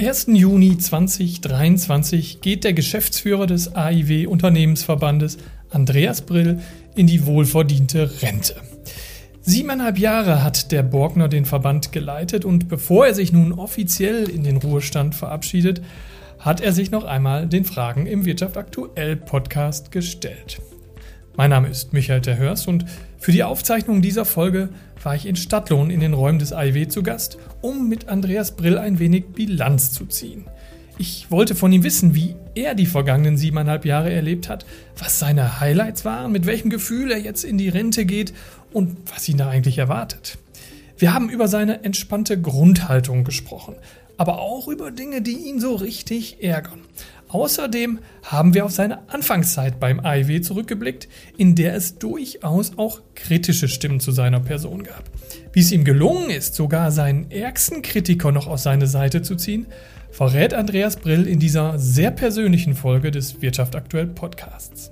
1. Juni 2023 geht der Geschäftsführer des AIW Unternehmensverbandes Andreas Brill in die wohlverdiente Rente. Siebeneinhalb Jahre hat der Borgner den Verband geleitet und bevor er sich nun offiziell in den Ruhestand verabschiedet, hat er sich noch einmal den Fragen im Wirtschaft aktuell Podcast gestellt. Mein Name ist Michael Terhörs und für die Aufzeichnung dieser Folge war ich in Stadtlohn in den Räumen des AIW zu Gast, um mit Andreas Brill ein wenig Bilanz zu ziehen. Ich wollte von ihm wissen, wie er die vergangenen siebeneinhalb Jahre erlebt hat, was seine Highlights waren, mit welchem Gefühl er jetzt in die Rente geht und was ihn da eigentlich erwartet. Wir haben über seine entspannte Grundhaltung gesprochen, aber auch über Dinge, die ihn so richtig ärgern. Außerdem haben wir auf seine Anfangszeit beim AIW zurückgeblickt, in der es durchaus auch kritische Stimmen zu seiner Person gab. Wie es ihm gelungen ist, sogar seinen ärgsten Kritiker noch aus seiner Seite zu ziehen, verrät Andreas Brill in dieser sehr persönlichen Folge des Wirtschaft aktuell Podcasts.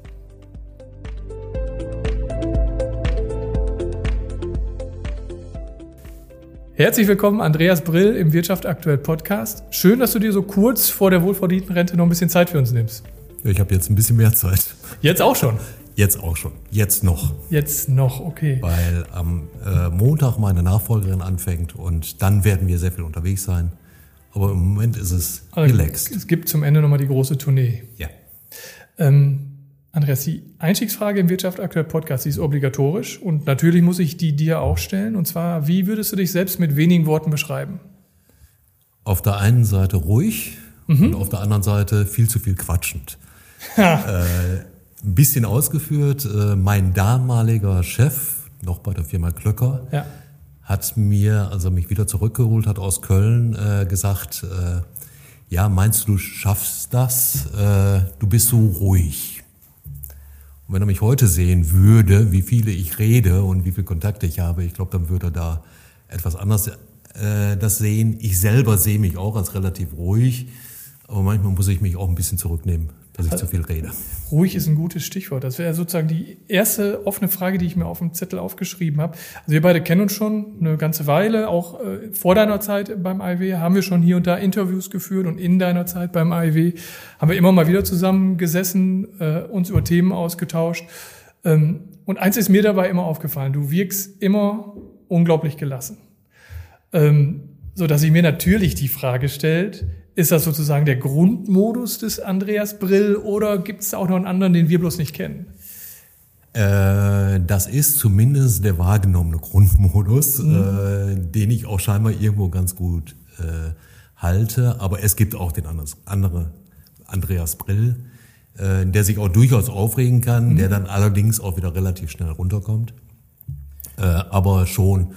Herzlich willkommen, Andreas Brill im Wirtschaft aktuell Podcast. Schön, dass du dir so kurz vor der wohlverdienten Rente noch ein bisschen Zeit für uns nimmst. Ich habe jetzt ein bisschen mehr Zeit. Jetzt auch schon? Jetzt auch schon. Jetzt noch. Jetzt noch, okay. Weil am äh, Montag meine Nachfolgerin anfängt und dann werden wir sehr viel unterwegs sein. Aber im Moment ist es also relaxed. Es gibt zum Ende nochmal die große Tournee. Ja. Ähm, Andreas, die Einstiegsfrage im Wirtschaft aktuell Podcast, die ist obligatorisch und natürlich muss ich die dir auch stellen. Und zwar, wie würdest du dich selbst mit wenigen Worten beschreiben? Auf der einen Seite ruhig mhm. und auf der anderen Seite viel zu viel quatschend. äh, ein bisschen ausgeführt, äh, mein damaliger Chef, noch bei der Firma Klöcker, ja. hat mir, als er mich wieder zurückgeholt hat aus Köln, äh, gesagt, äh, ja, meinst du, du schaffst das? Äh, du bist so ruhig. Und wenn er mich heute sehen würde, wie viele ich rede und wie viele Kontakte ich habe, ich glaube, dann würde er da etwas anders äh, das sehen. Ich selber sehe mich auch als relativ ruhig, aber manchmal muss ich mich auch ein bisschen zurücknehmen dass ich also, zu viel rede. Ruhig ist ein gutes Stichwort. Das wäre sozusagen die erste offene Frage, die ich mir auf dem Zettel aufgeschrieben habe. Also wir beide kennen uns schon eine ganze Weile. Auch äh, vor deiner Zeit beim IW haben wir schon hier und da Interviews geführt und in deiner Zeit beim IW haben wir immer mal wieder zusammengesessen, äh, uns über Themen ausgetauscht. Ähm, und eins ist mir dabei immer aufgefallen. Du wirkst immer unglaublich gelassen. Ähm, so dass ich mir natürlich die Frage stellt, ist das sozusagen der Grundmodus des Andreas Brill oder gibt es auch noch einen anderen, den wir bloß nicht kennen? Äh, das ist zumindest der wahrgenommene Grundmodus, mhm. äh, den ich auch scheinbar irgendwo ganz gut äh, halte. Aber es gibt auch den anderen Andreas Brill, äh, der sich auch durchaus aufregen kann, mhm. der dann allerdings auch wieder relativ schnell runterkommt. Äh, aber schon,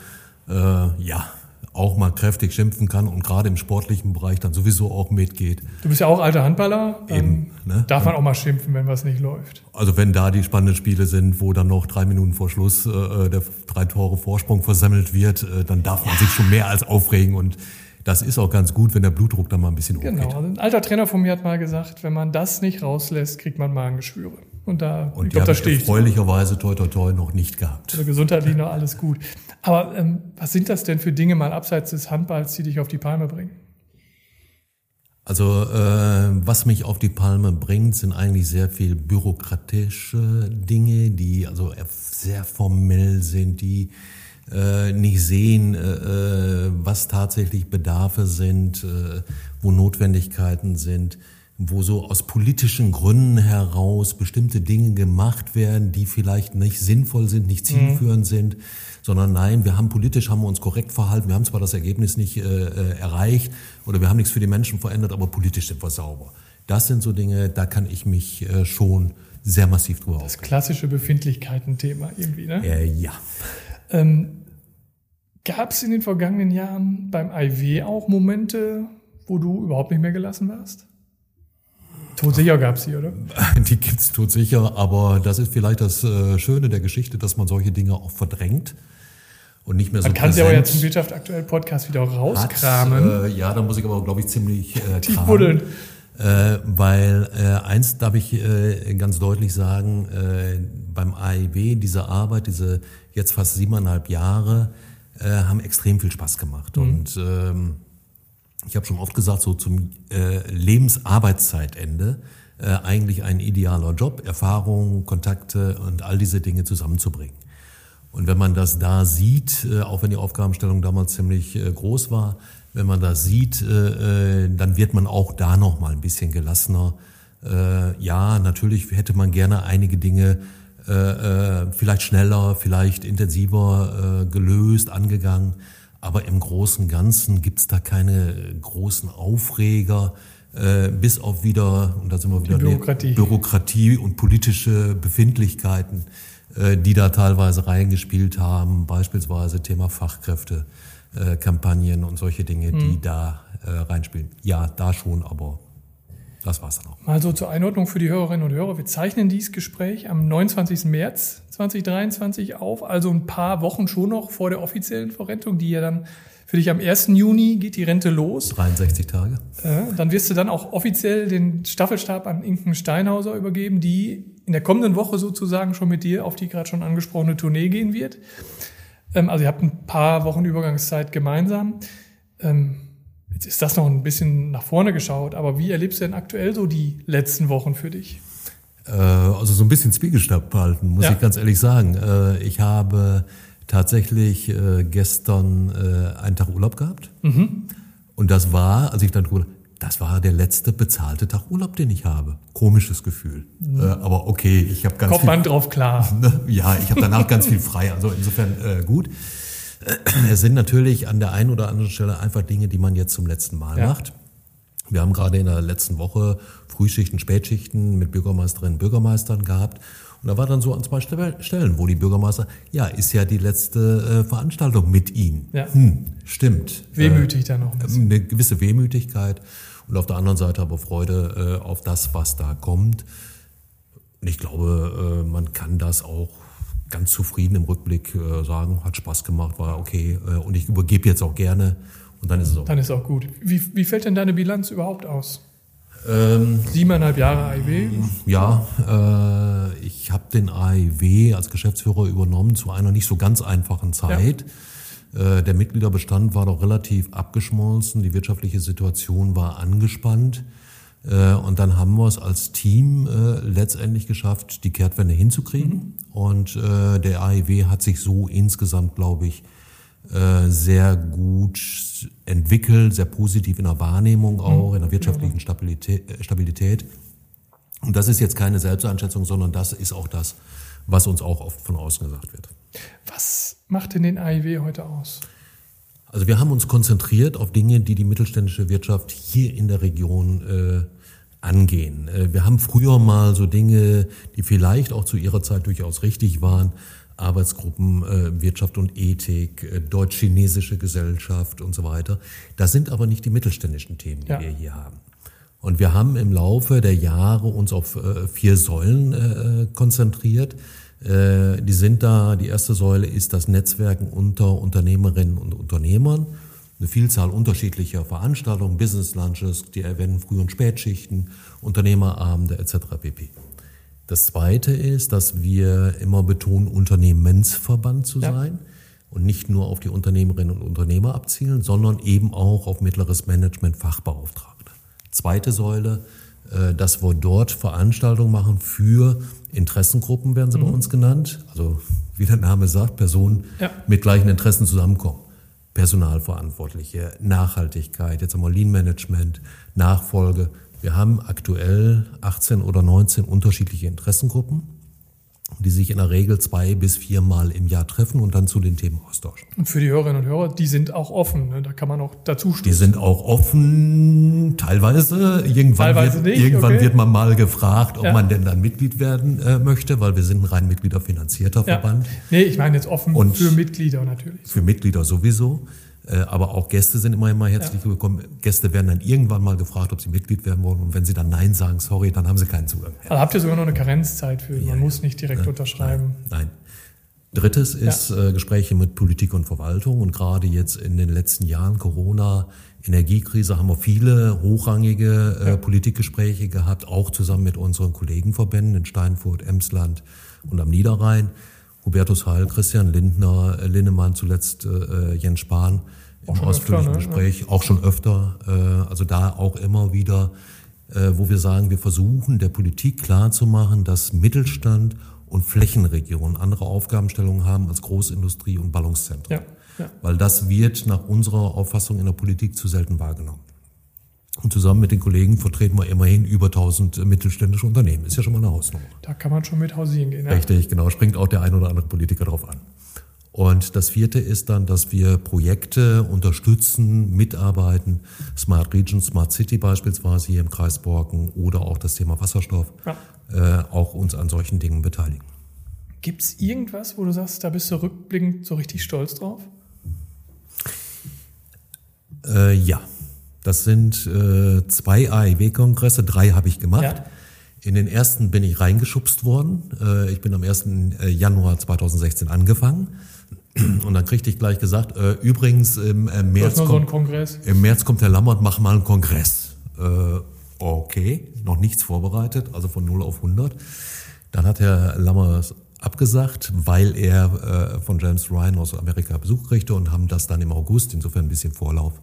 ja, auch mal kräftig schimpfen kann und gerade im sportlichen Bereich dann sowieso auch mitgeht. Du bist ja auch alter Handballer. Eben, ne? Darf man auch mal schimpfen, wenn was nicht läuft. Also wenn da die spannenden Spiele sind, wo dann noch drei Minuten vor Schluss äh, der drei Tore Vorsprung versemmelt wird, äh, dann darf man ja. sich schon mehr als aufregen und das ist auch ganz gut, wenn der Blutdruck dann mal ein bisschen hochgeht. Genau. Also ein alter Trainer von mir hat mal gesagt, wenn man das nicht rauslässt, kriegt man Magengeschwüre. Und da, und ich glaube, da stehe ich. Erfreulicherweise toi toi toi noch nicht gehabt. Also gesundheitlich noch alles gut. Aber ähm, was sind das denn für Dinge mal abseits des Handballs, die dich auf die Palme bringen? Also äh, was mich auf die Palme bringt, sind eigentlich sehr viel bürokratische Dinge, die also sehr formell sind, die äh, nicht sehen, äh, äh was tatsächlich Bedarfe sind, äh, wo Notwendigkeiten sind wo so aus politischen Gründen heraus bestimmte Dinge gemacht werden, die vielleicht nicht sinnvoll sind, nicht zielführend mhm. sind, sondern nein, wir haben politisch haben wir uns korrekt verhalten, wir haben zwar das Ergebnis nicht äh, äh, erreicht oder wir haben nichts für die Menschen verändert, aber politisch sind wir sauber. Das sind so Dinge, da kann ich mich äh, schon sehr massiv drüber Das klassische Befindlichkeiten-Thema irgendwie, ne? Äh, ja. Ähm, Gab es in den vergangenen Jahren beim IW auch Momente, wo du überhaupt nicht mehr gelassen warst? Todsicher gab es die, oder? Die gibt's todsicher, aber das ist vielleicht das äh, Schöne der Geschichte, dass man solche Dinge auch verdrängt und nicht mehr so Man kann sie aber jetzt im Wirtschaft aktuell Podcast wieder rauskramen. Äh, ja, da muss ich aber, glaube ich, ziemlich äh, tief buddeln. Äh, weil äh, eins darf ich äh, ganz deutlich sagen, äh, beim AIW, diese Arbeit, diese jetzt fast siebeneinhalb Jahre, äh, haben extrem viel Spaß gemacht. Mhm. Und ähm, ich habe schon oft gesagt, so zum äh, Lebensarbeitszeitende äh, eigentlich ein idealer Job, Erfahrung, Kontakte und all diese Dinge zusammenzubringen. Und wenn man das da sieht, äh, auch wenn die Aufgabenstellung damals ziemlich äh, groß war, wenn man das sieht, äh, dann wird man auch da noch mal ein bisschen gelassener. Ja, natürlich hätte man gerne einige Dinge vielleicht schneller, vielleicht intensiver gelöst, angegangen. Aber im Großen und Ganzen gibt's da keine großen Aufreger, bis auf wieder, und da sind wir wieder, Bürokratie. Bürokratie und politische Befindlichkeiten äh, die da teilweise reingespielt haben, beispielsweise Thema Fachkräfte, äh, Kampagnen und solche Dinge, mhm. die da äh, reinspielen. Ja, da schon, aber das war's dann auch. Mal so zur Einordnung für die Hörerinnen und Hörer. Wir zeichnen dieses Gespräch am 29. März 2023 auf, also ein paar Wochen schon noch vor der offiziellen Verrentung, die ja dann für dich am 1. Juni geht die Rente los. 63 Tage. Äh, dann wirst du dann auch offiziell den Staffelstab an Inken Steinhauser übergeben, die in der kommenden Woche sozusagen schon mit dir auf die gerade schon angesprochene Tournee gehen wird. Ähm, also ihr habt ein paar Wochen Übergangszeit gemeinsam. Ähm, jetzt ist das noch ein bisschen nach vorne geschaut, aber wie erlebst du denn aktuell so die letzten Wochen für dich? Äh, also so ein bisschen Zwiegelstab halten, muss ja. ich ganz ehrlich sagen. Äh, ich habe tatsächlich äh, gestern einen Tag Urlaub gehabt. Mhm. Und das war, als ich dann das war der letzte bezahlte Tag Urlaub, den ich habe. Komisches Gefühl. Mhm. Aber okay, ich habe ganz Kommt man drauf klar. Ne, ja, ich habe danach ganz viel frei. Also insofern gut. Es sind natürlich an der einen oder anderen Stelle einfach Dinge, die man jetzt zum letzten Mal ja. macht. Wir haben gerade in der letzten Woche Frühschichten, Spätschichten mit Bürgermeisterinnen und Bürgermeistern gehabt. Und da war dann so an zwei Stellen, wo die Bürgermeister, ja, ist ja die letzte äh, Veranstaltung mit Ihnen. Ja. Hm, stimmt. Wehmütig äh, dann noch ein bisschen. Eine gewisse Wehmütigkeit und auf der anderen Seite aber Freude äh, auf das, was da kommt. Und ich glaube, äh, man kann das auch ganz zufrieden im Rückblick äh, sagen, hat Spaß gemacht, war okay äh, und ich übergebe jetzt auch gerne und dann ist es auch. Dann ist auch gut. Wie, wie fällt denn deine Bilanz überhaupt aus? Ähm, Siebeneinhalb Jahre AIW? Ja, äh, ich habe den AIW als Geschäftsführer übernommen zu einer nicht so ganz einfachen Zeit. Ja. Äh, der Mitgliederbestand war doch relativ abgeschmolzen, die wirtschaftliche Situation war angespannt. Äh, und dann haben wir es als Team äh, letztendlich geschafft, die Kehrtwende hinzukriegen. Mhm. Und äh, der AIW hat sich so insgesamt, glaube ich, sehr gut entwickelt, sehr positiv in der Wahrnehmung auch, in der wirtschaftlichen Stabilität. Stabilität. Und das ist jetzt keine Selbsteinschätzung, sondern das ist auch das, was uns auch oft von außen gesagt wird. Was macht denn den AIW heute aus? Also wir haben uns konzentriert auf Dinge, die die mittelständische Wirtschaft hier in der Region äh, angehen. Äh, wir haben früher mal so Dinge, die vielleicht auch zu ihrer Zeit durchaus richtig waren, Arbeitsgruppen äh, Wirtschaft und Ethik, äh, deutsch-chinesische Gesellschaft und so weiter. Das sind aber nicht die mittelständischen Themen, die ja. wir hier haben. Und wir haben im Laufe der Jahre uns auf äh, vier Säulen äh, konzentriert. Äh, die sind da, die erste Säule ist das Netzwerken unter Unternehmerinnen und Unternehmern. Eine Vielzahl unterschiedlicher Veranstaltungen, Business Lunches, die erwähnen Früh- und Spätschichten, Unternehmerabende etc. pp. Das Zweite ist, dass wir immer betonen, Unternehmensverband zu ja. sein und nicht nur auf die Unternehmerinnen und Unternehmer abzielen, sondern eben auch auf mittleres Management Fachbeauftragte. Zweite Säule, dass wir dort Veranstaltungen machen für Interessengruppen, werden sie mhm. bei uns genannt. Also wie der Name sagt, Personen ja. mit gleichen Interessen zusammenkommen. Personalverantwortliche, Nachhaltigkeit, jetzt haben wir Lean Management, Nachfolge, wir haben aktuell 18 oder 19 unterschiedliche Interessengruppen, die sich in der Regel zwei bis viermal im Jahr treffen und dann zu den Themen austauschen. Und für die Hörerinnen und Hörer, die sind auch offen, ne? da kann man auch dazu stoßen. Die sind auch offen, teilweise. Irgendwann, teilweise wird, nicht, irgendwann okay. wird man mal gefragt, ob ja. man denn dann Mitglied werden äh, möchte, weil wir sind ein rein mitgliederfinanzierter ja. Verband. Nee, ich meine jetzt offen und für Mitglieder natürlich. Für Mitglieder sowieso. Äh, aber auch Gäste sind immer, immer herzlich ja. willkommen. Gäste werden dann irgendwann mal gefragt, ob sie Mitglied werden wollen. Und wenn sie dann Nein sagen, sorry, dann haben sie keinen Zugang. Also habt ihr sogar noch eine Karenzzeit für? Man ja, muss nicht direkt ja, unterschreiben. Nein. nein. Drittes ist äh, Gespräche mit Politik und Verwaltung. Und gerade jetzt in den letzten Jahren Corona, Energiekrise, haben wir viele hochrangige äh, Politikgespräche gehabt, auch zusammen mit unseren Kollegenverbänden in Steinfurt, Emsland und am Niederrhein. Hubertus Heil, Christian Lindner, äh, Linnemann, zuletzt äh, Jens Spahn, im ausführlichen öfter, ne? Gespräch, auch schon öfter. Äh, also da auch immer wieder, äh, wo wir sagen, wir versuchen der Politik klarzumachen, dass Mittelstand und Flächenregionen andere Aufgabenstellungen haben als Großindustrie und Ballungszentren. Ja, ja. Weil das wird nach unserer Auffassung in der Politik zu selten wahrgenommen. Und zusammen mit den Kollegen vertreten wir immerhin über 1000 mittelständische Unternehmen. Ist ja schon mal eine Hausnummer. Da kann man schon mit hausieren gehen. Ja? Richtig, genau. Springt auch der ein oder andere Politiker drauf an. Und das vierte ist dann, dass wir Projekte unterstützen, mitarbeiten, Smart Region, Smart City beispielsweise hier im Kreis Borken oder auch das Thema Wasserstoff, ja. äh, auch uns an solchen Dingen beteiligen. Gibt es irgendwas, wo du sagst, da bist du rückblickend so richtig stolz drauf? Äh, ja, das sind äh, zwei AIW-Kongresse, drei habe ich gemacht. Ja. In den ersten bin ich reingeschubst worden. Äh, ich bin am 1. Äh, Januar 2016 angefangen. Und dann kriegte ich gleich gesagt, äh, übrigens im äh, März, kommt, so im März kommt der Lammert, mach mal einen Kongress. Äh, okay, noch nichts vorbereitet, also von 0 auf 100. Dann hat Herr Lammers abgesagt, weil er von James Ryan aus Amerika Besuch kriegte und haben das dann im August, insofern ein bisschen Vorlauf,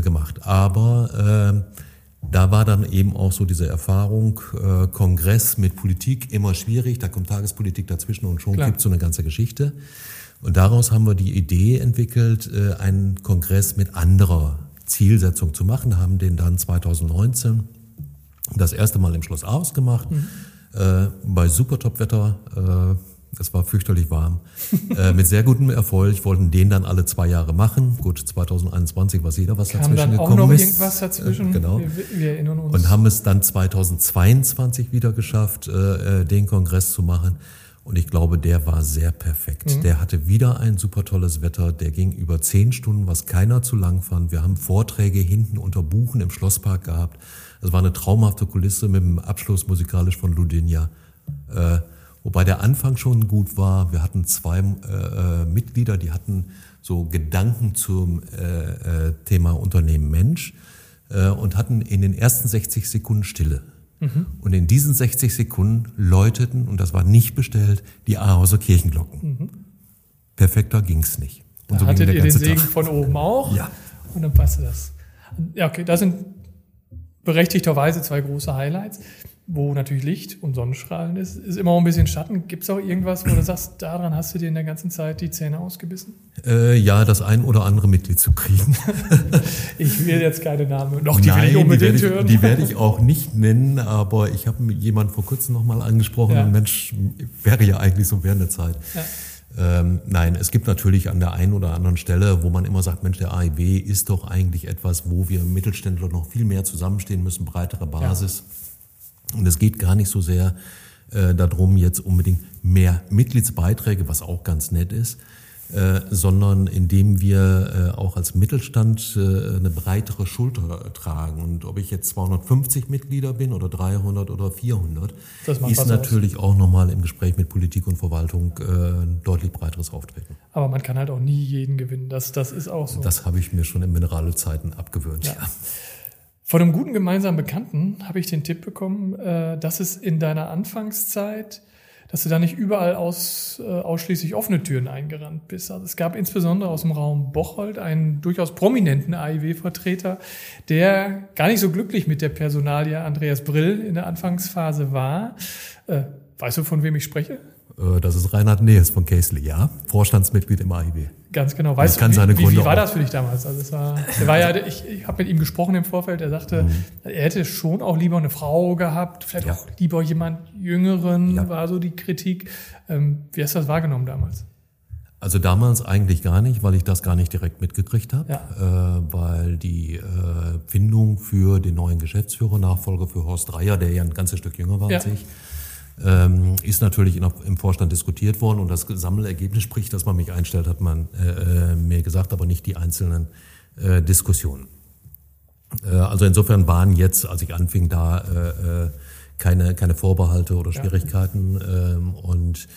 gemacht. Aber äh, da war dann eben auch so diese Erfahrung, äh, Kongress mit Politik immer schwierig, da kommt Tagespolitik dazwischen und schon gibt es so eine ganze Geschichte. Und daraus haben wir die Idee entwickelt, äh, einen Kongress mit anderer Zielsetzung zu machen, haben den dann 2019 das erste Mal im Schloss Aarhus gemacht, mhm. äh, bei super Top-Wetter. Es war fürchterlich warm. äh, mit sehr gutem Erfolg wollten den dann alle zwei Jahre machen. Gut, 2021 war jeder was Kam dazwischen dann gekommen auch noch ist. irgendwas dazwischen. Äh, genau. Wir, wir, erinnern uns. Und haben es dann 2022 wieder geschafft, äh, äh, den Kongress zu machen. Und ich glaube, der war sehr perfekt. Mhm. Der hatte wieder ein super tolles Wetter. Der ging über zehn Stunden, was keiner zu lang fand. Wir haben Vorträge hinten unter Buchen im Schlosspark gehabt. Es war eine traumhafte Kulisse mit dem Abschluss musikalisch von Ludinia. Äh, wobei der Anfang schon gut war. Wir hatten zwei äh, äh Mitglieder, die hatten so Gedanken zum äh, äh, Thema Unternehmen Mensch äh, und hatten in den ersten 60 Sekunden Stille. Mhm. Und in diesen 60 Sekunden läuteten, und das war nicht bestellt, die Ahauser Kirchenglocken. Mhm. Perfekter ging's nicht. Und da so hattet ihr den Segen Tag. von oben auch. Ja. Und dann passte das. Ja, okay, das sind berechtigterweise zwei große Highlights wo natürlich Licht und Sonnenstrahlen ist, ist immer auch ein bisschen Schatten. Gibt es auch irgendwas, wo du sagst, daran hast du dir in der ganzen Zeit die Zähne ausgebissen? Äh, ja, das ein oder andere Mitglied zu kriegen. ich will jetzt keine Namen, noch die Nein, will ich unbedingt die hören. Ich, die werde ich auch nicht nennen, aber ich habe jemanden vor kurzem nochmal angesprochen ja. und Mensch, wäre ja eigentlich so während der Zeit. Ja. Ähm, nein, es gibt natürlich an der einen oder anderen Stelle, wo man immer sagt, Mensch, der AIW ist doch eigentlich etwas, wo wir Mittelständler noch viel mehr zusammenstehen müssen, breitere Basis. Ja und es geht gar nicht so sehr äh, darum, jetzt unbedingt mehr Mitgliedsbeiträge, was auch ganz nett ist, äh, sondern indem wir äh, auch als Mittelstand äh, eine breitere Schulter tragen. Und ob ich jetzt 250 Mitglieder bin oder 300 oder 400, ist natürlich aus. auch nochmal im Gespräch mit Politik und Verwaltung äh, ein deutlich breiteres Auftreten. Aber man kann halt auch nie jeden gewinnen. Das, das ist auch so. Das habe ich mir schon in Mineralzeiten abgewöhnt. Ja. ja. Von einem guten gemeinsamen Bekannten habe ich den Tipp bekommen, äh, dass es in deiner Anfangszeit, dass du da nicht überall aus, äh, ausschließlich offene Türen eingerannt bist. Also es gab insbesondere aus dem Raum Bocholt einen durchaus prominenten AIW-Vertreter, der gar nicht so glücklich mit der Personalie Andreas Brill in der Anfangsphase war. Äh, weißt du, von wem ich spreche? Das ist Reinhard Nehes von Casely, ja. Vorstandsmitglied im AIW. Ganz genau. Weißt du, wie, wie, wie war das für dich damals? Also es war, er war ja, ich, ich habe mit ihm gesprochen im Vorfeld. Er sagte, mhm. er hätte schon auch lieber eine Frau gehabt, vielleicht ja. auch lieber jemand Jüngeren, ja. war so die Kritik. Ähm, wie hast du das wahrgenommen damals? Also damals eigentlich gar nicht, weil ich das gar nicht direkt mitgekriegt habe, ja. äh, weil die äh, Findung für den neuen Geschäftsführer, Nachfolger für Horst Dreier, der ja ein ganzes Stück jünger war als ich, ähm, ist natürlich im Vorstand diskutiert worden und das Sammelergebnis, sprich, dass man mich einstellt, hat man äh, äh, mir gesagt, aber nicht die einzelnen äh, Diskussionen. Äh, also insofern waren jetzt, als ich anfing, da äh, äh keine, keine Vorbehalte oder Schwierigkeiten ähm, und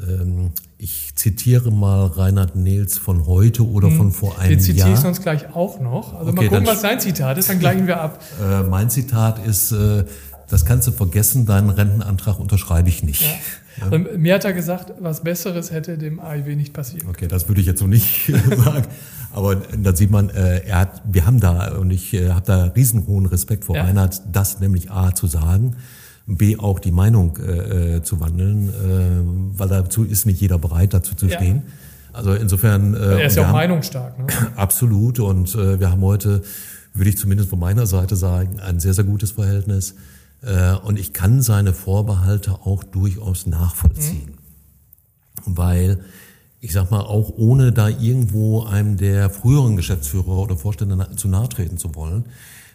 ähm, ich zitiere mal Reinhard Nils von heute oder hm. von vor einem Jahr. Den zitierst du uns gleich auch noch. Also okay, mal gucken, was sein Zitat ist, dann gleichen wir ab. Äh, mein Zitat ist, äh, das kannst du vergessen, deinen Rentenantrag unterschreibe ich nicht. Ja. Ja. Mir hat er gesagt, was Besseres hätte dem AIW nicht passiert. Okay, das würde ich jetzt so nicht sagen. Aber da sieht man, äh, er hat, wir haben da, und ich äh, habe da riesenhohen Respekt vor ja. Reinhard, das nämlich A zu sagen, B auch die Meinung äh, äh zu wandeln, äh, weil dazu ist nicht jeder bereit, dazu zu stehen. Ja. Also insofern. Äh, er ist ja auch haben, meinungsstark. Ne? Absolut. Und äh, wir haben heute, würde ich zumindest von meiner Seite sagen, ein sehr, sehr gutes Verhältnis. Äh, und ich kann seine Vorbehalte auch durchaus nachvollziehen. Mhm. Weil ich sag mal, auch ohne da irgendwo einem der früheren Geschäftsführer oder Vorstände zu nahe treten zu wollen,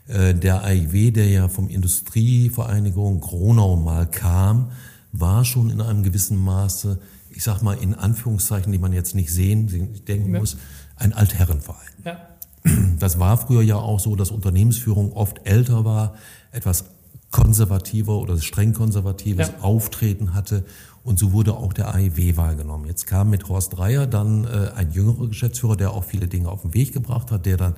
äh, der AIW, der ja vom Industrievereinigung Gronau mal kam, war schon in einem gewissen Maße, ich sag mal in Anführungszeichen, die man jetzt nicht sehen, denken ja. muss, ein Altherrenverein. Ja. Das war früher ja auch so, dass Unternehmensführung oft älter war, etwas konservativer oder streng konservatives ja. Auftreten hatte und so wurde auch der AIW wahrgenommen. Jetzt kam mit Horst Dreier dann äh, ein jüngerer Geschäftsführer, der auch viele Dinge auf den Weg gebracht hat, der dann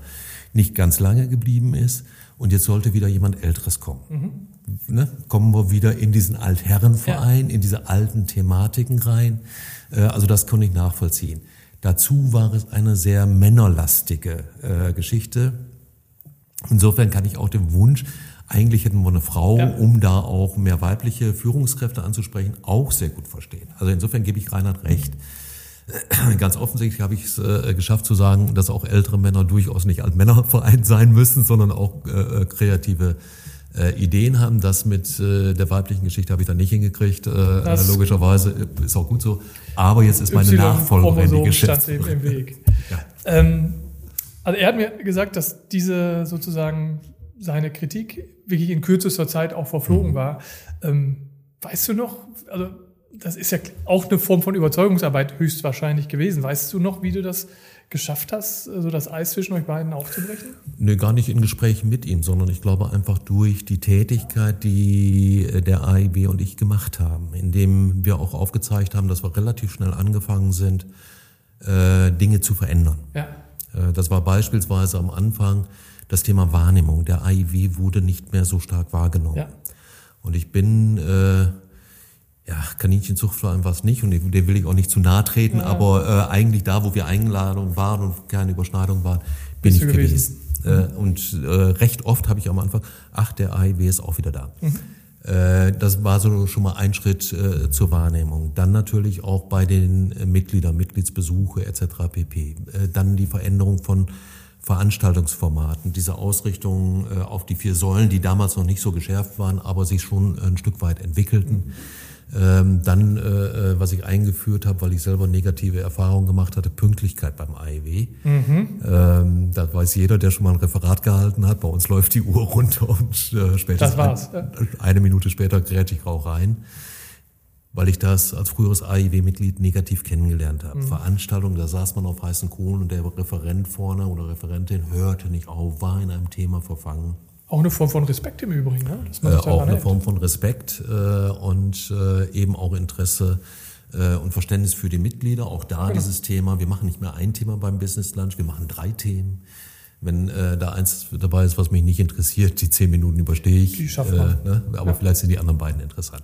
nicht ganz lange geblieben ist. Und jetzt sollte wieder jemand Älteres kommen. Mhm. Ne? Kommen wir wieder in diesen Altherrenverein, ja. in diese alten Thematiken rein. Äh, also das konnte ich nachvollziehen. Dazu war es eine sehr männerlastige äh, Geschichte. Insofern kann ich auch den Wunsch eigentlich hätten wir eine Frau, ja. um da auch mehr weibliche Führungskräfte anzusprechen, auch sehr gut verstehen. Also insofern gebe ich Reinhard recht. Ganz offensichtlich habe ich es äh, geschafft zu sagen, dass auch ältere Männer durchaus nicht als Männerverein sein müssen, sondern auch äh, äh kreative äh, Ideen haben. Das mit äh, der weiblichen Geschichte habe ich dann nicht hingekriegt. Äh, logischerweise ist auch gut so. Aber jetzt ist meine Nachfolgerin die Geschäftsführerin. im Weg. ja. ähm, also er hat mir gesagt, dass diese sozusagen seine Kritik wirklich in kürzester Zeit auch verflogen mhm. war. Ähm, weißt du noch, also das ist ja auch eine Form von Überzeugungsarbeit höchstwahrscheinlich gewesen. Weißt du noch, wie du das geschafft hast, so das Eis zwischen euch beiden aufzubrechen? Nee, gar nicht in Gesprächen mit ihm, sondern ich glaube einfach durch die Tätigkeit, die äh, der AIB und ich gemacht haben, indem wir auch aufgezeigt haben, dass wir relativ schnell angefangen sind, äh, Dinge zu verändern. Ja. Äh, das war beispielsweise am Anfang das Thema Wahrnehmung. Der AIW wurde nicht mehr so stark wahrgenommen. Ja. Und ich bin, äh, ja, Kaninchenzuchtverein war es nicht und dem will ich auch nicht zu nahe treten, ja. aber äh, eigentlich da, wo wir eingeladen waren und keine Überschneidung waren, bin Bist ich gewesen. gewesen. Äh, und äh, recht oft habe ich am Anfang, ach, der AIW ist auch wieder da. Mhm. Äh, das war so schon mal ein Schritt äh, zur Wahrnehmung. Dann natürlich auch bei den Mitgliedern, Mitgliedsbesuche etc. pp. Äh, dann die Veränderung von Veranstaltungsformaten, diese Ausrichtung äh, auf die vier Säulen, die damals noch nicht so geschärft waren, aber sich schon ein Stück weit entwickelten. Ähm, dann, äh, äh was ich eingeführt habe, weil ich selber negative Erfahrungen gemacht hatte, Pünktlichkeit beim AEW. Mhm. Ähm, da weiß jeder, der schon mal ein Referat gehalten hat, bei uns läuft die Uhr runter und äh, spätestens ein, eine Minute später gräte ich auch rein weil ich das als früheres AIW-Mitglied negativ kennengelernt habe. Mhm. Veranstaltungen, da saß man auf heißen Kohlen und der Referent vorne oder Referentin hörte nicht auf, war in einem Thema verfangen. Auch eine Form von Respekt im Übrigen, ne? Dass man äh, auch eine hält. Form von Respekt äh, und äh, eben auch Interesse äh, und Verständnis für die Mitglieder. Auch da genau. dieses Thema, wir machen nicht mehr ein Thema beim Business Lunch, wir machen drei Themen. Wenn äh, da eins dabei ist, was mich nicht interessiert, die zehn Minuten überstehe ich. Die schafft man. Äh, ne? Aber ja. vielleicht sind die anderen beiden interessant.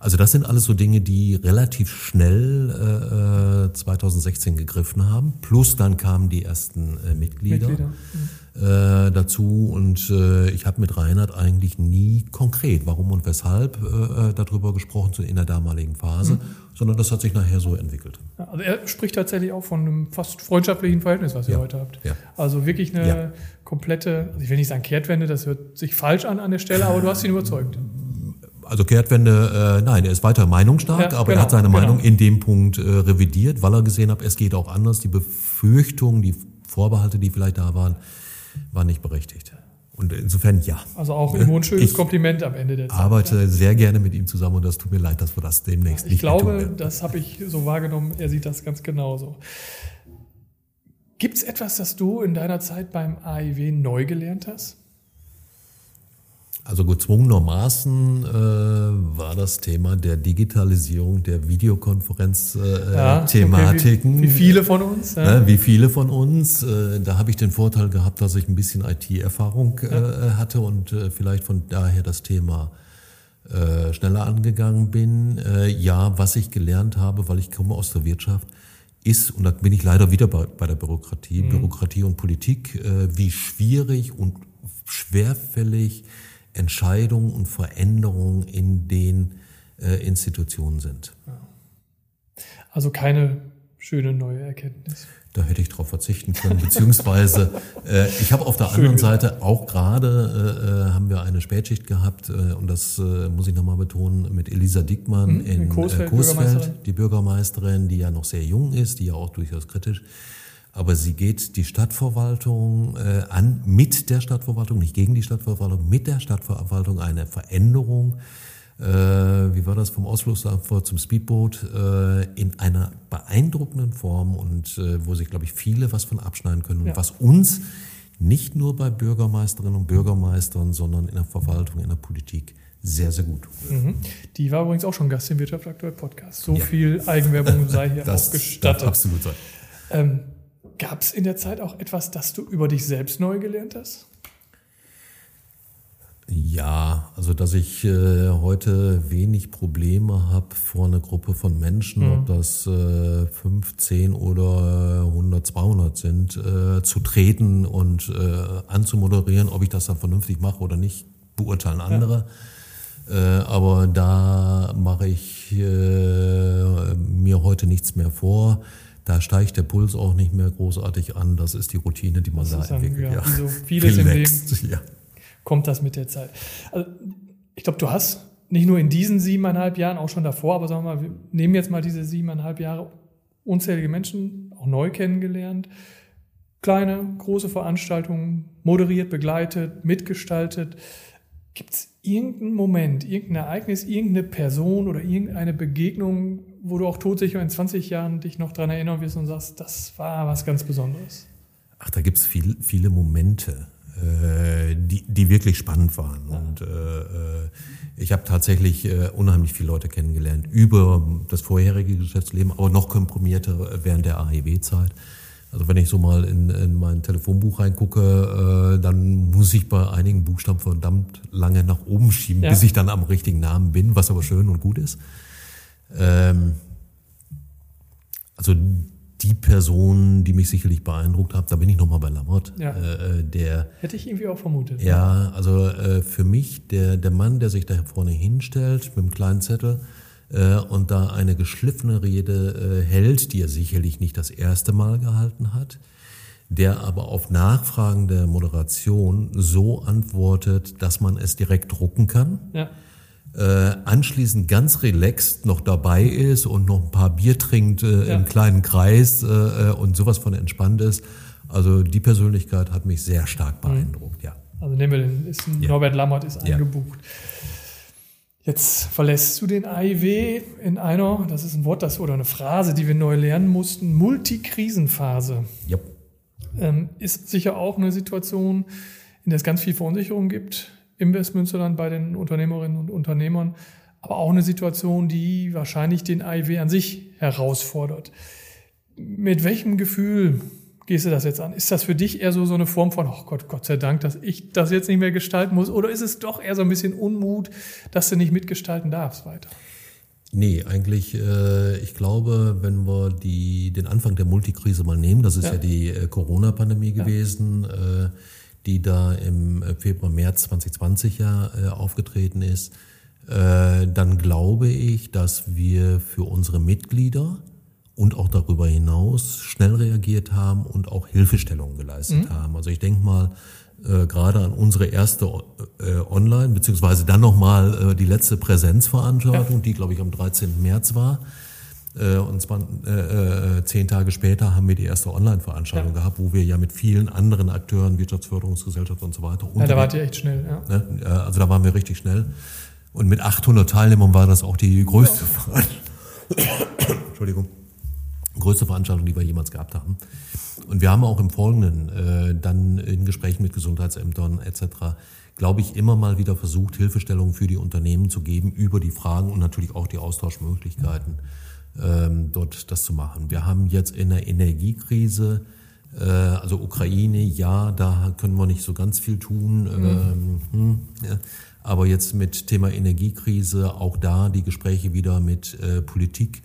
Also das sind alles so Dinge, die relativ schnell äh, 2016 gegriffen haben. Plus dann kamen die ersten äh, Mitglieder, Mitglieder. Mhm. Äh, dazu. Und äh, ich habe mit Reinhard eigentlich nie konkret, warum und weshalb, äh, äh darüber gesprochen in der damaligen Phase, mhm. sondern das hat sich nachher so entwickelt. Ja, also er spricht tatsächlich auch von einem fast freundschaftlichen Verhältnis, was ihr ja. heute habt. Ja. Also wirklich eine komplette, also ich will nicht sagen Kehrtwende, das hört sich falsch an an der Stelle, aber du hast ihn überzeugt. Also Kehrtwende, äh, nein, er ist weiter meinungsstark, ja, aber genau, er hat seine genau. Meinung in dem Punkt äh, revidiert, weil er gesehen hat, es geht auch anders. Die Befürchtungen, die Vorbehalte, die vielleicht da waren, waren nicht berechtigt. Und insofern ja. Also auch immer ein schönes ich Kompliment am Ende der Zeit. Ich arbeite ja. sehr gerne mit ihm zusammen und das tut mir leid, dass wir das demnächst ich nicht Ich glaube, das habe ich so wahrgenommen. Er sieht das ganz genauso. Gibt es etwas, das du in deiner Zeit beim AIW neu gelernt hast? Also gezwungenermaßen äh, war das Thema der Digitalisierung der Videokonferenz-Thematiken. Äh, okay, wie, wie, viele von uns? Ja. Ne, wie viele von uns. Äh, da habe ich den Vorteil gehabt, dass ich ein bisschen IT-Erfahrung äh, ja. hatte und äh, vielleicht von daher das Thema äh, schneller angegangen bin. Äh, ja, was ich gelernt habe, weil ich komme aus der Wirtschaft, ist, und da bin ich leider wieder bei, bei der Bürokratie, mhm. Bürokratie und Politik, äh, wie schwierig und schwerfällig Entscheidungen und Veränderungen in den äh, Institutionen sind. Also keine schöne neue Erkenntnis. Da hätte ich darauf verzichten können, beziehungsweise äh, ich habe auf der Schön anderen Seite auch gerade äh, äh, haben wir eine Spätschicht gehabt äh, und das äh, muss ich nochmal betonen mit Elisa Dickmann mhm, in, in Coesfeld, äh, Coesfeld Bürgermeisterin. die Bürgermeisterin, die ja noch sehr jung ist, die ja auch durchaus kritisch, aber sie geht die Stadtverwaltung äh, an mit der Stadtverwaltung, nicht gegen die Stadtverwaltung, mit der Stadtverwaltung eine Veränderung äh, wie war das, vom Ausflugsdampfer zum Speedboot, äh, in einer beeindruckenden Form und äh, wo sich, glaube ich, viele was von abschneiden können. Ja. Und was uns nicht nur bei Bürgermeisterinnen und Bürgermeistern, sondern in der Verwaltung, in der Politik sehr, sehr gut. Mhm. Die war übrigens auch schon Gast im Wirtschaft aktuell Podcast. So ja. viel Eigenwerbung sei hier das auch gestattet. Darf absolut sein. Ähm, Gab es in der Zeit auch etwas, das du über dich selbst neu gelernt hast? Ja, also dass ich äh, heute wenig Probleme habe vor einer Gruppe von Menschen, mhm. ob das äh, 15 oder 100, 200 sind, äh, zu treten und äh, anzumoderieren, ob ich das dann vernünftig mache oder nicht, beurteilen andere. Ja. Äh, aber da mache ich äh, mir heute nichts mehr vor. Da steigt der Puls auch nicht mehr großartig an. Das ist die Routine, die man das da entwickelt. Ein, ja, ja. Wie so vieles Relaxed, im Leben. Ja kommt das mit der Zeit. Also, ich glaube, du hast nicht nur in diesen siebeneinhalb Jahren, auch schon davor, aber sagen wir mal, wir nehmen jetzt mal diese siebeneinhalb Jahre unzählige Menschen auch neu kennengelernt. Kleine, große Veranstaltungen, moderiert, begleitet, mitgestaltet. Gibt es irgendeinen Moment, irgendein Ereignis, irgendeine Person oder irgendeine Begegnung, wo du auch todsicher in 20 Jahren dich noch daran erinnern wirst und sagst, das war was ganz Besonderes? Ach, da gibt es viel, viele Momente. Äh, die, die wirklich spannend waren. Und äh, äh, ich habe tatsächlich äh, unheimlich viele Leute kennengelernt über das vorherige Geschäftsleben, aber noch komprimierter während der AEW-Zeit. Also wenn ich so mal in, in mein Telefonbuch reingucke, äh, dann muss ich bei einigen Buchstaben verdammt lange nach oben schieben, ja. bis ich dann am richtigen Namen bin, was aber schön und gut ist. Ähm, also die Person, die mich sicherlich beeindruckt hat, da bin ich nochmal bei Lammert. Ja. Äh, der, Hätte ich irgendwie auch vermutet. Ja, also äh, für mich der, der Mann, der sich da vorne hinstellt mit einem kleinen Zettel äh, und da eine geschliffene Rede äh, hält, die er sicherlich nicht das erste Mal gehalten hat, der aber auf Nachfragen der Moderation so antwortet, dass man es direkt drucken kann. Ja äh, anschließend ganz relaxed noch dabei ist und noch ein paar Bier trinkt äh, ja. im kleinen Kreis äh, äh, und sowas von entspannt ist. Also die Persönlichkeit hat mich sehr stark mhm. beeindruckt, mhm. ja. Also nehmen wir den, ist ja. Norbert Lammert ist eingebucht. Ja. Jetzt verlässt du den AIW in einer, das ist ein Wort, das oder eine Phrase, die wir neu lernen mussten, Multikrisenphase. Ja. Ähm, ist sicher auch eine Situation, in der es ganz viel Verunsicherung gibt im Westmünsterland bei den Unternehmerinnen und Unternehmern, aber auch eine Situation, die wahrscheinlich den AIW an sich herausfordert. Mit welchem Gefühl gehst du das jetzt an? Ist das für dich eher so, so eine Form von, oh Gott, Gott sei Dank, dass ich das jetzt nicht mehr gestalten muss? Oder ist es doch eher so ein bisschen Unmut, dass du nicht mitgestalten darfst weiter? Nee, eigentlich, äh, ich glaube, wenn wir die, den Anfang der Multikrise mal nehmen, das ist ja, ja die äh, Corona-Pandemie gewesen, ja. äh, die da im äh, Februar, März 2020 ja äh, aufgetreten ist, äh, dann glaube ich, dass wir für unsere Mitglieder und auch darüber hinaus schnell reagiert haben und auch Hilfestellungen geleistet mhm. haben. Also ich denke mal, äh, gerade an unsere erste äh, Online, beziehungsweise dann nochmal äh, die letzte Präsenzveranstaltung, ja. die glaube ich am 13. März war. Äh, und zwar äh, äh, zehn Tage später haben wir die erste Online-Veranstaltung ja. gehabt, wo wir ja mit vielen anderen Akteuren, Wirtschaftsförderungsgesellschaft und so weiter. Ja, da wart ihr echt schnell, ja. Ne, also da waren wir richtig schnell. Und mit 800 Teilnehmern war das auch die größte, ja. Entschuldigung, größte Veranstaltung, die wir jemals gehabt haben. Und wir haben auch im Folgenden äh, dann in Gesprächen mit Gesundheitsämtern etc glaube ich, immer mal wieder versucht, Hilfestellungen für die Unternehmen zu geben über die Fragen und natürlich auch die Austauschmöglichkeiten ähm, dort das zu machen. Wir haben jetzt in der Energiekrise, äh, also Ukraine, ja, da können wir nicht so ganz viel tun. Mhm. Ähm, hm, ja. Aber jetzt mit Thema Energiekrise, auch da die Gespräche wieder mit äh, Politik,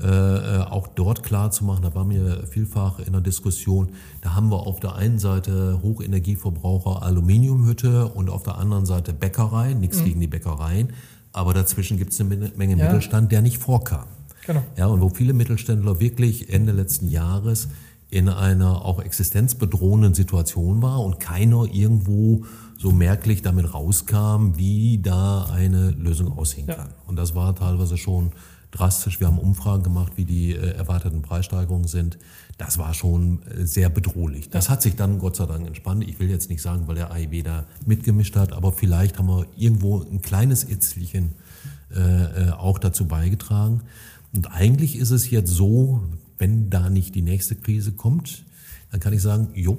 äh, äh, auch dort klar zu machen, da waren wir vielfach in der Diskussion, da haben wir auf der einen Seite Hochenergieverbraucher Aluminiumhütte und auf der anderen Seite Bäckerei, nichts mhm. gegen die Bäckereien, aber dazwischen gibt es eine Menge ja. Mittelstand, der nicht vorkam. Genau. Ja, und wo viele Mittelständler wirklich Ende letzten Jahres in einer auch existenzbedrohenden Situation war und keiner irgendwo so merklich damit rauskam, wie da eine Lösung aussehen ja. kann. Und das war teilweise schon drastisch. Wir haben Umfragen gemacht, wie die äh, erwarteten Preissteigerungen sind. Das war schon äh, sehr bedrohlich. Das hat sich dann Gott sei Dank entspannt. Ich will jetzt nicht sagen, weil der AIB da mitgemischt hat, aber vielleicht haben wir irgendwo ein kleines Itzelchen äh, äh, auch dazu beigetragen. Und eigentlich ist es jetzt so, wenn da nicht die nächste Krise kommt, dann kann ich sagen, jo,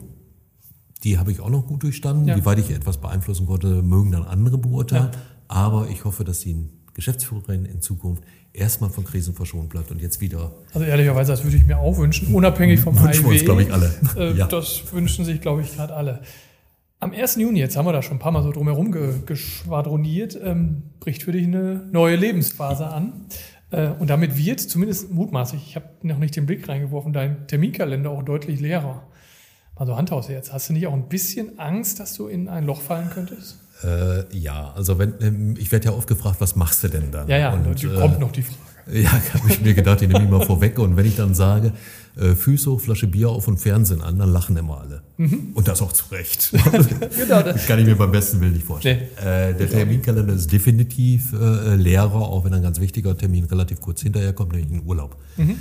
die habe ich auch noch gut durchstanden. Ja. Wie weit ich etwas beeinflussen konnte, mögen dann andere beurteilen. Ja. Aber ich hoffe, dass die Geschäftsführerin in Zukunft erstmal von Krisen verschont bleibt und jetzt wieder. Also ehrlicherweise, das würde ich mir auch wünschen, unabhängig vom wünschen uns, glaube ich, alle. Äh, ja. Das wünschen sich, glaube ich, gerade alle. Am 1. Juni, jetzt haben wir da schon ein paar Mal so drumherum ge geschwadroniert, ähm, bricht für dich eine neue Lebensphase an. Äh, und damit wird zumindest mutmaßlich, ich habe noch nicht den Blick reingeworfen, dein Terminkalender auch deutlich leerer. Also Hand jetzt. Hast du nicht auch ein bisschen Angst, dass du in ein Loch fallen könntest? Äh, ja, also wenn, ähm, ich werde ja oft gefragt, was machst du denn dann? Ja, ja, und, äh, kommt noch die Frage. Ja, habe ich mir gedacht, die nehme ich mal vorweg. Und wenn ich dann sage, äh, Füße hoch, Flasche Bier auf und Fernsehen an, dann lachen immer alle. Mhm. Und das auch zu Recht. genau, das kann ich mir beim besten Willen nicht vorstellen. Nee. Äh, der Terminkalender ist definitiv äh, leerer, auch wenn ein ganz wichtiger Termin relativ kurz hinterher kommt, nämlich ein Urlaub. Mhm.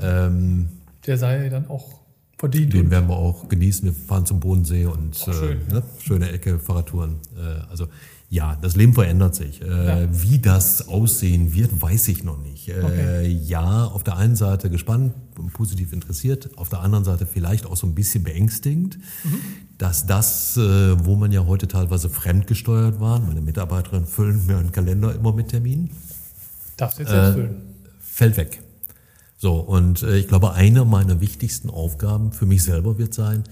Ähm, der sei dann auch verdient. Den werden wir auch genießen. Wir fahren zum Bodensee und schön, äh, ne? schöne Ecke, Fahrradtouren. Äh, also ja, das Leben verändert sich. Äh, ja. Wie das aussehen wird, weiß ich noch nicht. Äh, okay. Ja, auf der einen Seite gespannt, positiv interessiert, auf der anderen Seite vielleicht auch so ein bisschen beängstigend, mhm. dass das, äh, wo man ja heute teilweise fremdgesteuert war, meine Mitarbeiterinnen füllen mir einen Kalender immer mit Terminen. Darfst du jetzt selbst füllen? Fällt weg. So, und äh, ich glaube, eine meiner wichtigsten Aufgaben für mich selber wird sein,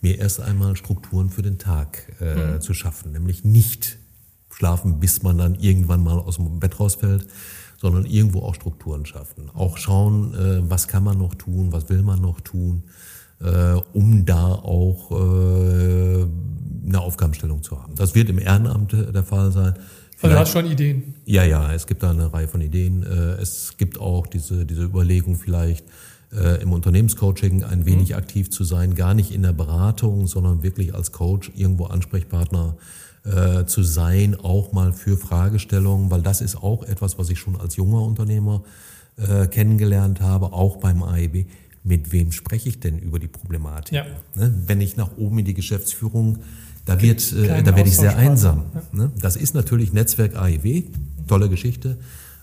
mir erst einmal Strukturen für den Tag äh, mhm. zu schaffen, nämlich nicht schlafen, bis man dann irgendwann mal aus dem Bett rausfällt, sondern irgendwo auch Strukturen schaffen. Auch schauen, äh, was kann man noch tun, was will man noch tun, äh, um da auch äh, eine Aufgabenstellung zu haben. Das wird im Ehrenamt der Fall sein. Also du hast schon Ideen? Ja, ja, es gibt da eine Reihe von Ideen. Äh, es gibt auch diese, diese Überlegung vielleicht, äh, im Unternehmenscoaching ein wenig mhm. aktiv zu sein, gar nicht in der Beratung, sondern wirklich als Coach irgendwo Ansprechpartner äh, zu sein, auch mal für Fragestellungen, weil das ist auch etwas, was ich schon als junger Unternehmer äh, kennengelernt habe, auch beim AEB. Mit wem spreche ich denn über die Problematik? Ja. Ne? Wenn ich nach oben in die Geschäftsführung da wird, äh, da werde ich sehr einsam. Ne? Das ist natürlich Netzwerk AEW, tolle Geschichte,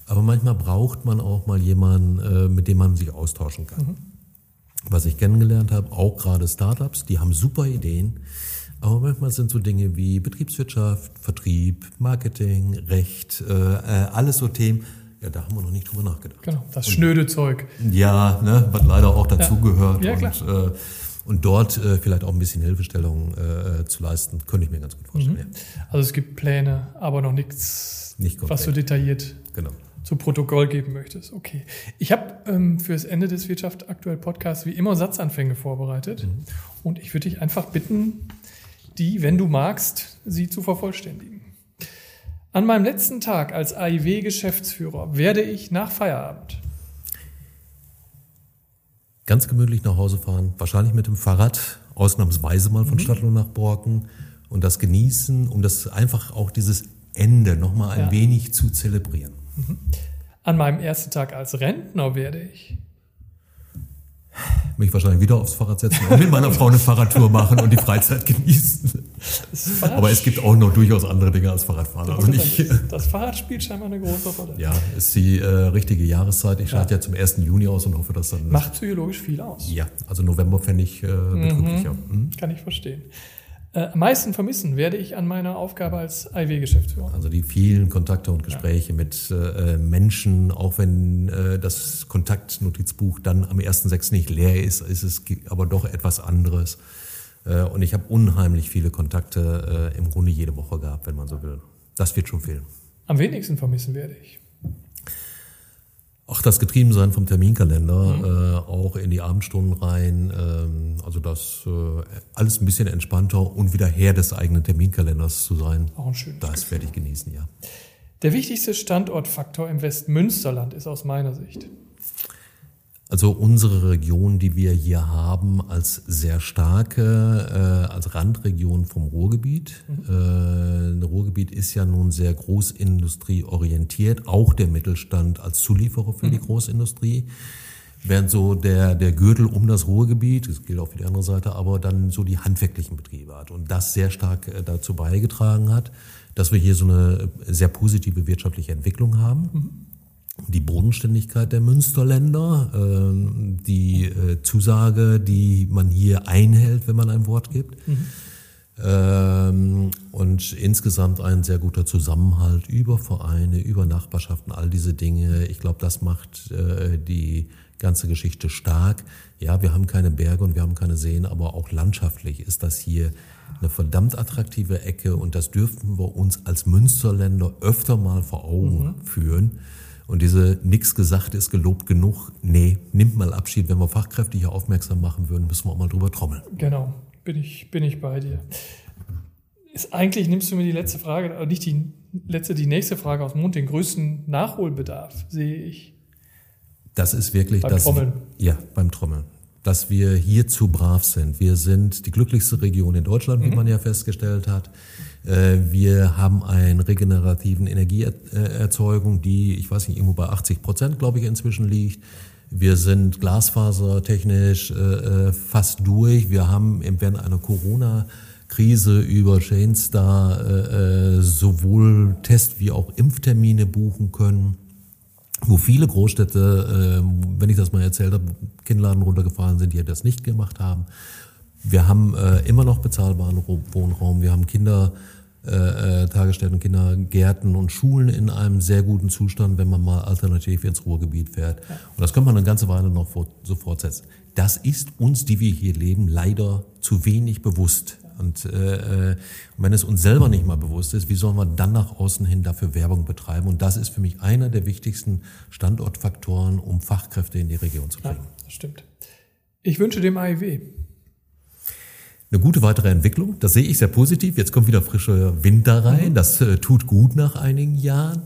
aber manchmal braucht man auch mal jemanden, äh, mit dem man sich austauschen kann. Mhm. Was ich kennengelernt habe, auch gerade Startups, die haben super Ideen, aber manchmal sind so Dinge wie Betriebswirtschaft, Vertrieb, Marketing, Recht, äh, äh alles so Themen, ja, da haben wir noch nicht drüber nachgedacht. Genau, das und, schnöde Zeug. Ja, ne, was leider auch dazugehört. Ja. Ja, und äh, und dort äh, vielleicht auch ein bisschen Hilfestellung äh, zu leisten, könnte ich mir ganz gut vorstellen. Mhm. Ja. Also es gibt Pläne, aber noch nichts, Nicht was du detailliert genau. zu Protokoll geben möchtest. Okay. Ich habe ähm, für das Ende des Wirtschaft aktuell Podcasts wie immer Satzanfänge vorbereitet. Mhm. Und ich würde dich einfach bitten, die, wenn du magst, sie zu vervollständigen. An meinem letzten Tag als AIW-Geschäftsführer werde ich nach Feierabend ganz gemütlich nach Hause fahren, wahrscheinlich mit dem Fahrrad, ausnahmsweise mal von mhm. Stadtlohn nach Borken und das genießen, um das einfach auch dieses Ende nochmal ein ja. wenig zu zelebrieren. Mhm. An meinem ersten Tag als Rentner werde ich mich wahrscheinlich wieder aufs Fahrrad setzen und mit meiner Frau eine Fahrradtour machen und die Freizeit genießen. Aber es gibt auch noch durchaus andere Dinge als Fahrradfahren. Also nicht, das Fahrrad spielt scheinbar eine große Rolle. Ja, ist die äh, richtige Jahreszeit. Ich starte ja. ja zum 1. Juni aus und hoffe, dass dann. Macht psychologisch viel aus. Ja, also November fände ich äh, betrüblicher. Mhm. Mhm. Kann ich verstehen. Äh, am meisten vermissen werde ich an meiner Aufgabe als IW-Geschäftsführer. Also die vielen Kontakte und Gespräche ja. mit äh, Menschen, auch wenn äh, das Kontaktnotizbuch dann am 1.6. nicht leer ist, ist es aber doch etwas anderes. Äh, und ich habe unheimlich viele Kontakte äh, im Grunde jede Woche gehabt, wenn man so will. das wird schon fehlen. Am wenigsten vermissen werde ich. Auch das Getriebensein vom Terminkalender, mhm. äh, auch in die Abendstunden rein, ähm, also das äh, alles ein bisschen entspannter und wieder Herr des eigenen Terminkalenders zu sein. Auch ein schönes Das Gefühl. werde ich genießen, ja. Der wichtigste Standortfaktor im Westmünsterland ist aus meiner Sicht. Also unsere Region, die wir hier haben, als sehr starke, äh, als Randregion vom Ruhrgebiet. Mhm. Äh, Ruhrgebiet ist ja nun sehr großindustrieorientiert, auch der Mittelstand als Zulieferer für mhm. die Großindustrie. Während so der, der Gürtel um das Ruhrgebiet, das gilt auch für die andere Seite, aber dann so die handwerklichen Betriebe hat und das sehr stark äh, dazu beigetragen hat, dass wir hier so eine sehr positive wirtschaftliche Entwicklung haben. Mhm die Bodenständigkeit der Münsterländer, äh, die äh, Zusage, die man hier einhält, wenn man ein Wort gibt. Mhm. Ähm, und insgesamt ein sehr guter Zusammenhalt über Vereine, über Nachbarschaften, all diese Dinge. Ich glaube, das macht äh, die ganze Geschichte stark. Ja, wir haben keine Berge und wir haben keine Seen, aber auch landschaftlich ist das hier eine verdammt attraktive Ecke und das dürften wir uns als Münsterländer öfter mal vor Augen mhm. führen und diese nix gesagt ist gelobt genug, nee, nimmt mal Abschied. Wenn wir Fachkräfte hier aufmerksam machen würden, müssen wir auch mal drüber trommeln. Genau, bin ich, bin ich bei dir. Ist eigentlich, nimmst du mir die letzte Frage, äh, nicht die letzte, die nächste Frage aus dem Mund, den größten Nachholbedarf sehe ich. Das ist wirklich beim das. Trommeln. Ja, beim Trommeln. Dass wir hier zu brav sind. Wir sind die glücklichste Region in Deutschland, wie mhm. man ja festgestellt hat. Äh, wir haben einen regenerativen Energieerzeugung, die, ich weiß nicht, irgendwo bei 80 Prozent, glaube ich, inzwischen liegt. Wir sind glasfasertechnisch äh, äh, fast durch. Wir haben während einer Corona Krise über Chainstar sowohl Test- wie auch Impftermine buchen können, wo viele Großstädte, äh, wenn ich das mal erzählt habe, Kinnladen runtergefahren sind, die das nicht gemacht haben. Wir haben äh, immer noch bezahlbaren Wohnraum. Wir haben Kinder, äh, äh, Tagesstätten, Kindergärten und Schulen in einem sehr guten Zustand, wenn man mal alternativ ins Ruhrgebiet fährt. Ja. Und das könnte man eine ganze Weile noch fort, so fortsetzen. Das ist uns, die wir hier leben, leider zu wenig bewusst. Und äh, äh wenn es uns selber nicht mal bewusst ist, wie sollen wir dann nach außen hin dafür Werbung betreiben? Und das ist für mich einer der wichtigsten Standortfaktoren, um Fachkräfte in die Region zu kriegen. Ja, das stimmt. Ich wünsche dem AIW eine gute weitere Entwicklung. Das sehe ich sehr positiv. Jetzt kommt wieder frischer Wind da rein. Mhm. Das äh, tut gut nach einigen Jahren.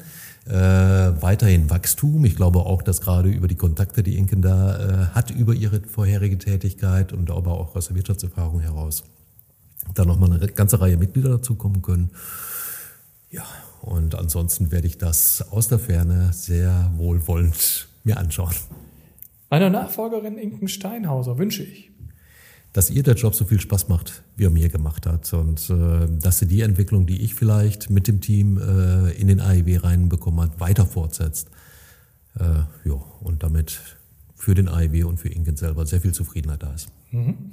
Äh, weiterhin Wachstum. Ich glaube auch, dass gerade über die Kontakte, die Inken da äh, hat, über ihre vorherige Tätigkeit und aber auch aus der Wirtschaftserfahrung heraus, da nochmal eine ganze Reihe Mitglieder dazukommen können. Ja, und ansonsten werde ich das aus der Ferne sehr wohlwollend mir anschauen. Meiner Nachfolgerin Inken Steinhauser wünsche ich, dass ihr der Job so viel Spaß macht, wie er mir gemacht hat. Und äh, dass sie die Entwicklung, die ich vielleicht mit dem Team äh, in den AIW reinbekommen hat, weiter fortsetzt. Äh, ja, und damit für den AIW und für Ingen selber sehr viel Zufriedenheit da ist. Mhm.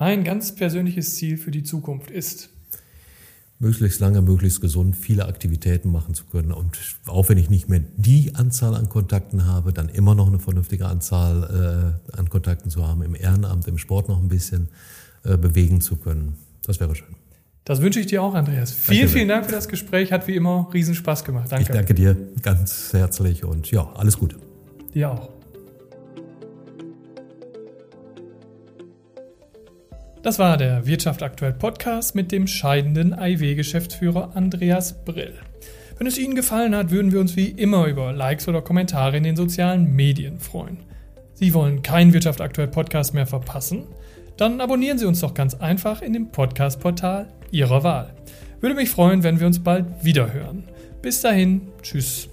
Mein ganz persönliches Ziel für die Zukunft ist, möglichst lange, möglichst gesund viele Aktivitäten machen zu können. Und auch wenn ich nicht mehr die Anzahl an Kontakten habe, dann immer noch eine vernünftige Anzahl äh, an Kontakten zu haben, im Ehrenamt, im Sport noch ein bisschen äh, bewegen zu können. Das wäre schön. Das wünsche ich dir auch, Andreas. Vielen, danke. vielen Dank für das Gespräch. Hat wie immer riesen Spaß gemacht. Danke. Ich danke dir ganz herzlich und ja, alles Gute. Dir auch. Das war der Wirtschaft aktuell Podcast mit dem scheidenden IW-Geschäftsführer Andreas Brill. Wenn es Ihnen gefallen hat, würden wir uns wie immer über Likes oder Kommentare in den sozialen Medien freuen. Sie wollen keinen Wirtschaft aktuell Podcast mehr verpassen? Dann abonnieren Sie uns doch ganz einfach in dem Podcast-Portal Ihrer Wahl. Würde mich freuen, wenn wir uns bald wieder hören. Bis dahin, tschüss.